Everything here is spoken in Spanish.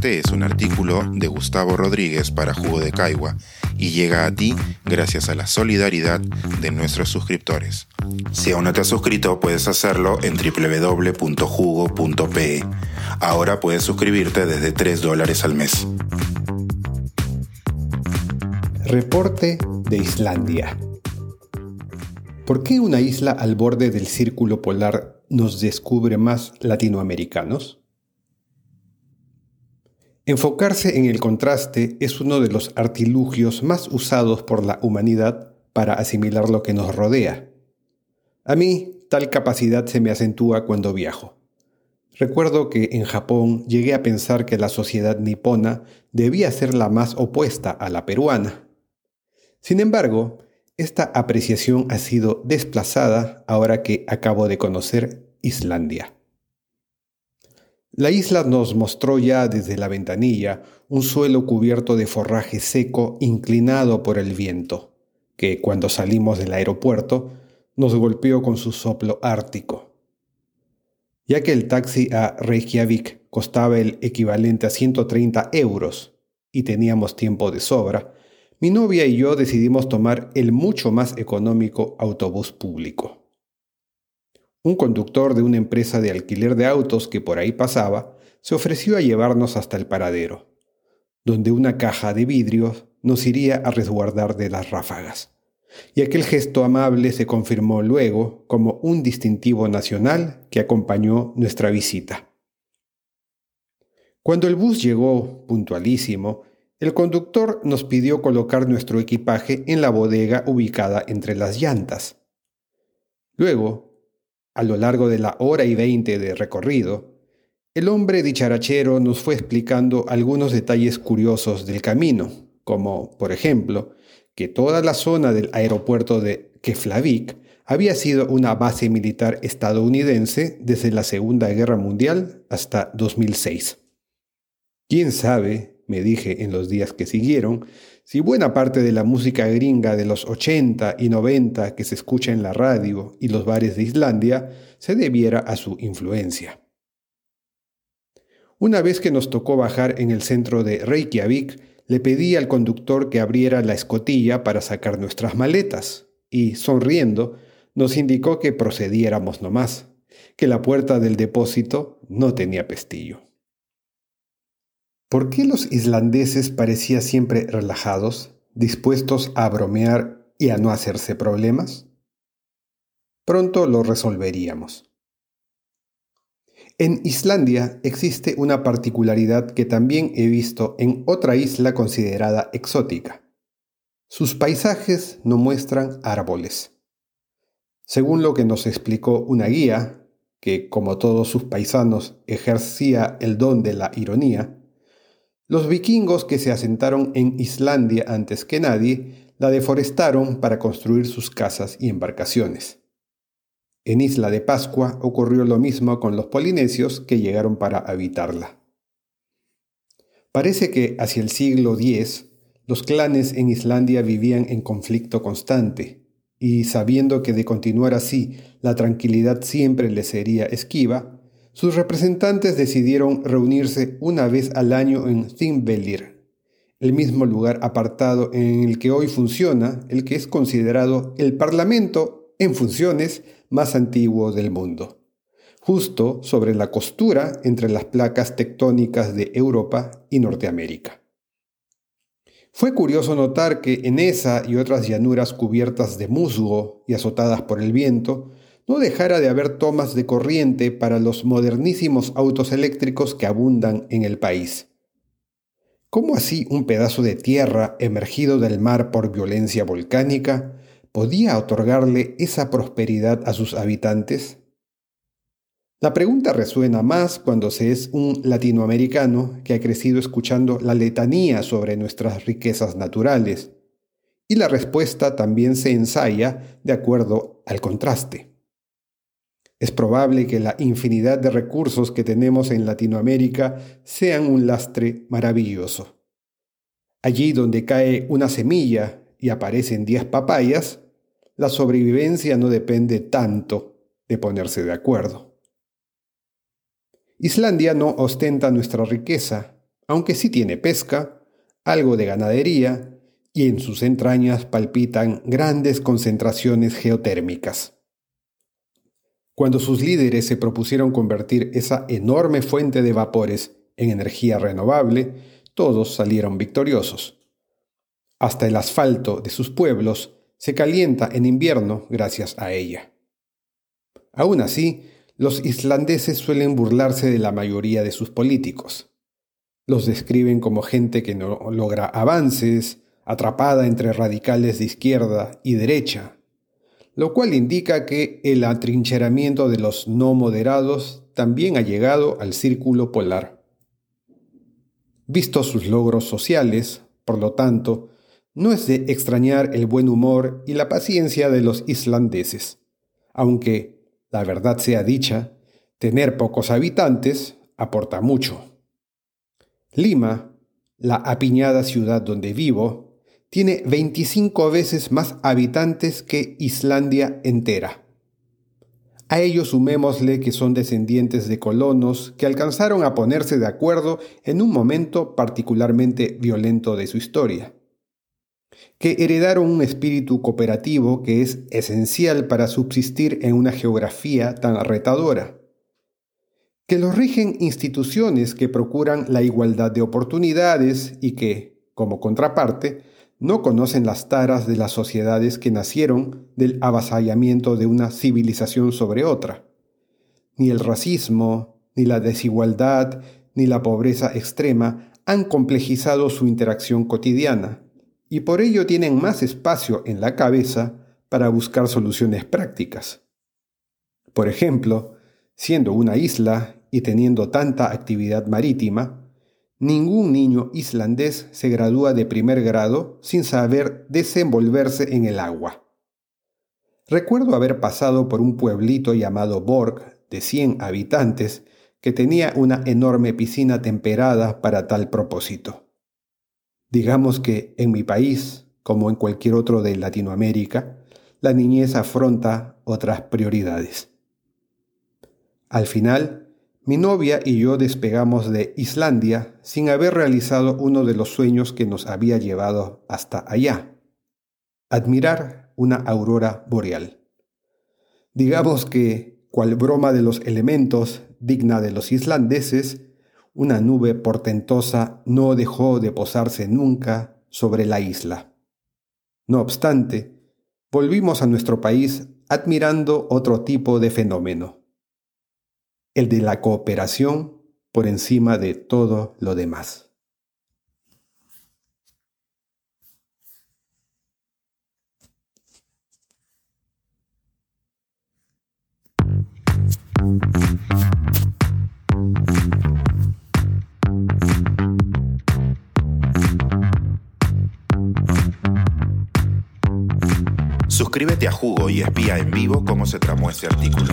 Este es un artículo de Gustavo Rodríguez para Jugo de Caigua y llega a ti gracias a la solidaridad de nuestros suscriptores. Si aún no te has suscrito, puedes hacerlo en www.jugo.pe. Ahora puedes suscribirte desde 3 dólares al mes. Reporte de Islandia. ¿Por qué una isla al borde del círculo polar nos descubre más latinoamericanos? Enfocarse en el contraste es uno de los artilugios más usados por la humanidad para asimilar lo que nos rodea. A mí, tal capacidad se me acentúa cuando viajo. Recuerdo que en Japón llegué a pensar que la sociedad nipona debía ser la más opuesta a la peruana. Sin embargo, esta apreciación ha sido desplazada ahora que acabo de conocer Islandia. La isla nos mostró ya desde la ventanilla un suelo cubierto de forraje seco inclinado por el viento, que cuando salimos del aeropuerto nos golpeó con su soplo ártico. Ya que el taxi a Reykjavik costaba el equivalente a 130 euros y teníamos tiempo de sobra, mi novia y yo decidimos tomar el mucho más económico autobús público. Un conductor de una empresa de alquiler de autos que por ahí pasaba se ofreció a llevarnos hasta el paradero, donde una caja de vidrios nos iría a resguardar de las ráfagas. Y aquel gesto amable se confirmó luego como un distintivo nacional que acompañó nuestra visita. Cuando el bus llegó, puntualísimo, el conductor nos pidió colocar nuestro equipaje en la bodega ubicada entre las llantas. Luego, a lo largo de la hora y veinte de recorrido, el hombre dicharachero nos fue explicando algunos detalles curiosos del camino, como, por ejemplo, que toda la zona del aeropuerto de Keflavik había sido una base militar estadounidense desde la Segunda Guerra Mundial hasta 2006. ¿Quién sabe, me dije en los días que siguieron, si buena parte de la música gringa de los 80 y 90 que se escucha en la radio y los bares de Islandia se debiera a su influencia. Una vez que nos tocó bajar en el centro de Reykjavik, le pedí al conductor que abriera la escotilla para sacar nuestras maletas y, sonriendo, nos indicó que procediéramos nomás, que la puerta del depósito no tenía pestillo. ¿Por qué los islandeses parecían siempre relajados, dispuestos a bromear y a no hacerse problemas? Pronto lo resolveríamos. En Islandia existe una particularidad que también he visto en otra isla considerada exótica. Sus paisajes no muestran árboles. Según lo que nos explicó una guía, que como todos sus paisanos ejercía el don de la ironía, los vikingos que se asentaron en Islandia antes que nadie la deforestaron para construir sus casas y embarcaciones. En Isla de Pascua ocurrió lo mismo con los polinesios que llegaron para habitarla. Parece que hacia el siglo X los clanes en Islandia vivían en conflicto constante, y sabiendo que de continuar así la tranquilidad siempre les sería esquiva, sus representantes decidieron reunirse una vez al año en Thingvellir, el mismo lugar apartado en el que hoy funciona el que es considerado el Parlamento en funciones más antiguo del mundo, justo sobre la costura entre las placas tectónicas de Europa y Norteamérica. Fue curioso notar que en esa y otras llanuras cubiertas de musgo y azotadas por el viento, no dejara de haber tomas de corriente para los modernísimos autos eléctricos que abundan en el país. ¿Cómo así un pedazo de tierra emergido del mar por violencia volcánica podía otorgarle esa prosperidad a sus habitantes? La pregunta resuena más cuando se es un latinoamericano que ha crecido escuchando la letanía sobre nuestras riquezas naturales, y la respuesta también se ensaya de acuerdo al contraste. Es probable que la infinidad de recursos que tenemos en Latinoamérica sean un lastre maravilloso. Allí donde cae una semilla y aparecen diez papayas, la sobrevivencia no depende tanto de ponerse de acuerdo. Islandia no ostenta nuestra riqueza, aunque sí tiene pesca, algo de ganadería y en sus entrañas palpitan grandes concentraciones geotérmicas. Cuando sus líderes se propusieron convertir esa enorme fuente de vapores en energía renovable, todos salieron victoriosos. Hasta el asfalto de sus pueblos se calienta en invierno gracias a ella. Aún así, los islandeses suelen burlarse de la mayoría de sus políticos. Los describen como gente que no logra avances, atrapada entre radicales de izquierda y derecha, lo cual indica que el atrincheramiento de los no moderados también ha llegado al círculo polar. Vistos sus logros sociales, por lo tanto, no es de extrañar el buen humor y la paciencia de los islandeses, aunque, la verdad sea dicha, tener pocos habitantes aporta mucho. Lima, la apiñada ciudad donde vivo, tiene 25 veces más habitantes que Islandia entera. A ellos sumémosle que son descendientes de colonos que alcanzaron a ponerse de acuerdo en un momento particularmente violento de su historia que heredaron un espíritu cooperativo que es esencial para subsistir en una geografía tan retadora, que los rigen instituciones que procuran la igualdad de oportunidades y que, como contraparte, no conocen las taras de las sociedades que nacieron del avasallamiento de una civilización sobre otra. Ni el racismo, ni la desigualdad, ni la pobreza extrema han complejizado su interacción cotidiana y por ello tienen más espacio en la cabeza para buscar soluciones prácticas. Por ejemplo, siendo una isla y teniendo tanta actividad marítima, ningún niño islandés se gradúa de primer grado sin saber desenvolverse en el agua. Recuerdo haber pasado por un pueblito llamado Borg, de 100 habitantes, que tenía una enorme piscina temperada para tal propósito. Digamos que en mi país, como en cualquier otro de Latinoamérica, la niñez afronta otras prioridades. Al final, mi novia y yo despegamos de Islandia sin haber realizado uno de los sueños que nos había llevado hasta allá, admirar una aurora boreal. Digamos que, cual broma de los elementos digna de los islandeses, una nube portentosa no dejó de posarse nunca sobre la isla. No obstante, volvimos a nuestro país admirando otro tipo de fenómeno, el de la cooperación por encima de todo lo demás. Suscríbete a Jugo y espía en vivo cómo se tramó este artículo.